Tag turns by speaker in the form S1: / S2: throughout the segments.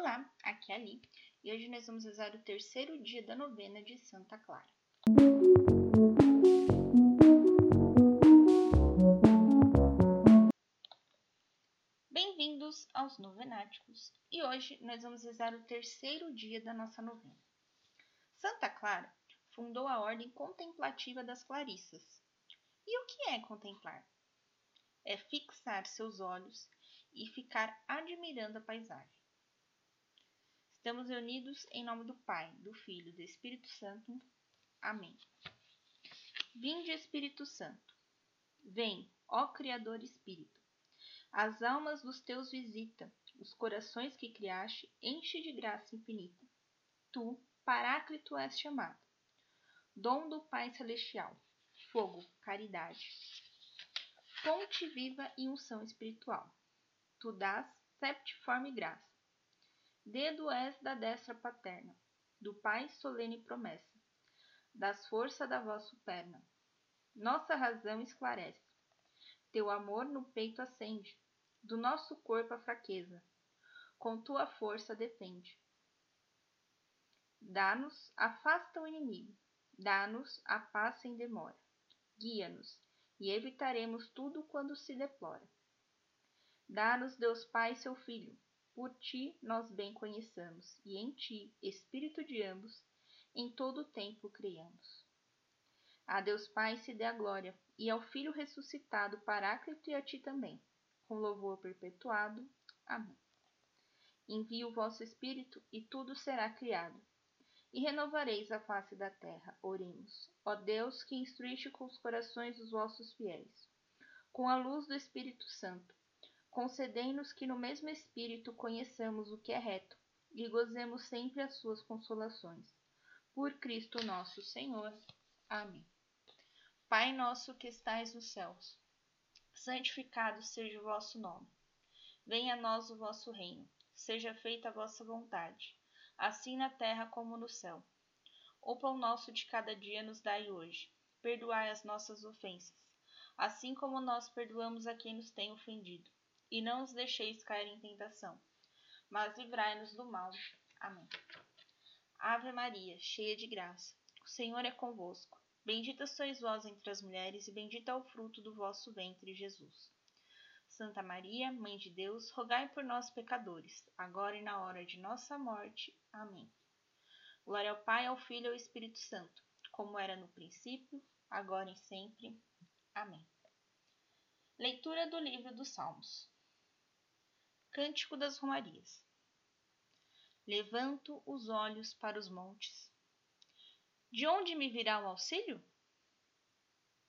S1: Olá, aqui é a Ali e hoje nós vamos rezar o terceiro dia da novena de Santa Clara. Bem-vindos aos Novenáticos e hoje nós vamos rezar o terceiro dia da nossa novena. Santa Clara fundou a Ordem Contemplativa das Clarissas. E o que é contemplar? É fixar seus olhos e ficar admirando a paisagem. Estamos reunidos em nome do Pai, do Filho e do Espírito Santo. Amém. Vinde, Espírito Santo. Vem, ó Criador Espírito. As almas dos teus visita, os corações que criaste, enche de graça infinita. Tu, Paráclito, és chamado. Dom do Pai Celestial, fogo, caridade. Fonte viva e unção espiritual. Tu dás septiforme graça Dedo és da destra paterna, do Pai solene promessa, das forças da vossa perna. Nossa razão esclarece, teu amor no peito acende, do nosso corpo a fraqueza, com tua força defende. Dá-nos, afasta o inimigo, dá-nos a paz sem demora, guia-nos, e evitaremos tudo quando se deplora. Dá-nos, Deus Pai, seu Filho, por ti nós bem conheçamos, e em ti, Espírito de ambos, em todo o tempo criamos. A Deus Pai se dê a glória, e ao Filho ressuscitado, Paráclito, e a ti também, com louvor perpetuado. Amém. Envie o vosso Espírito, e tudo será criado, e renovareis a face da terra. Oremos. Ó Deus, que instruíste com os corações dos vossos fiéis, com a luz do Espírito Santo, concedei-nos que no mesmo Espírito conheçamos o que é reto e gozemos sempre as suas consolações. Por Cristo nosso Senhor. Amém. Pai nosso que estais nos céus, santificado seja o vosso nome. Venha a nós o vosso reino. Seja feita a vossa vontade, assim na terra como no céu. O pão nosso de cada dia nos dai hoje. Perdoai as nossas ofensas, assim como nós perdoamos a quem nos tem ofendido e não os deixeis cair em tentação, mas livrai-nos do mal. Amém. Ave Maria, cheia de graça, o Senhor é convosco. Bendita sois vós entre as mulheres, e bendito é o fruto do vosso ventre, Jesus. Santa Maria, Mãe de Deus, rogai por nós, pecadores, agora e na hora de nossa morte. Amém. Glória ao Pai, ao Filho e ao Espírito Santo, como era no princípio, agora e sempre. Amém. Leitura do livro dos Salmos. Cântico das Romarias. Levanto os olhos para os montes. De onde me virá o auxílio?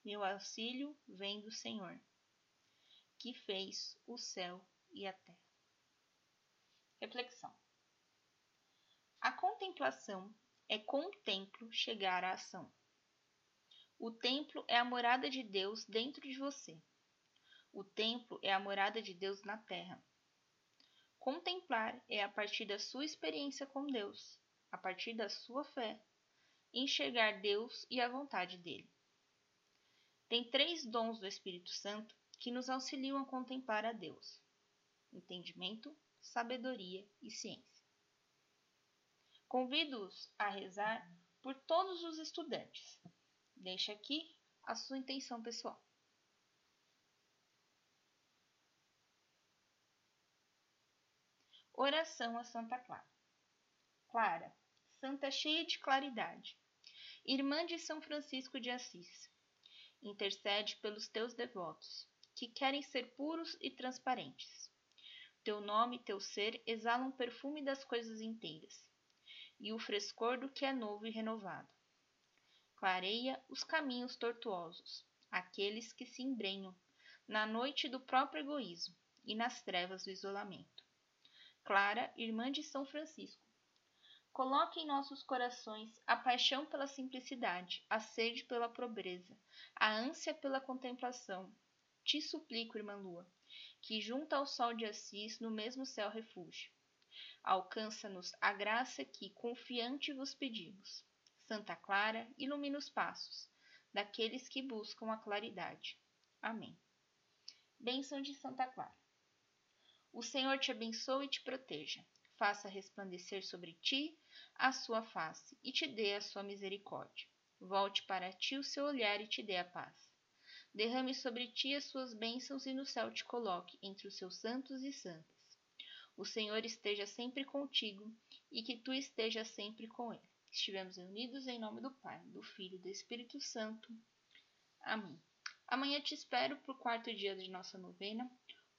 S1: Meu auxílio vem do Senhor, que fez o céu e a terra. Reflexão. A contemplação é com o templo chegar à ação. O templo é a morada de Deus dentro de você. O templo é a morada de Deus na terra. Contemplar é a partir da sua experiência com Deus, a partir da sua fé, enxergar Deus e a vontade dele. Tem três dons do Espírito Santo que nos auxiliam a contemplar a Deus: entendimento, sabedoria e ciência. Convido-os a rezar por todos os estudantes. Deixe aqui a sua intenção pessoal. Oração a Santa Clara. Clara, santa cheia de claridade, irmã de São Francisco de Assis, intercede pelos teus devotos, que querem ser puros e transparentes. Teu nome e teu ser exalam o perfume das coisas inteiras, e o frescor do que é novo e renovado. Clareia os caminhos tortuosos, aqueles que se embrenham na noite do próprio egoísmo e nas trevas do isolamento. Clara, irmã de São Francisco. Coloque em nossos corações a paixão pela simplicidade, a sede pela pobreza, a ânsia pela contemplação. Te suplico, irmã Lua, que junto ao sol de Assis no mesmo céu refúgio. Alcança-nos a graça que, confiante, vos pedimos. Santa Clara, ilumina os passos daqueles que buscam a claridade. Amém. Bênção de Santa Clara. O Senhor te abençoe e te proteja faça resplandecer sobre ti a sua face e te dê a sua misericórdia. Volte para ti o seu olhar e te dê a paz. Derrame sobre ti as suas bênçãos e no céu te coloque entre os seus santos e santas. O Senhor esteja sempre contigo e que tu estejas sempre com ele. Estivemos reunidos em nome do Pai, do Filho e do Espírito Santo. Amém. Amanhã te espero para o quarto dia de nossa novena.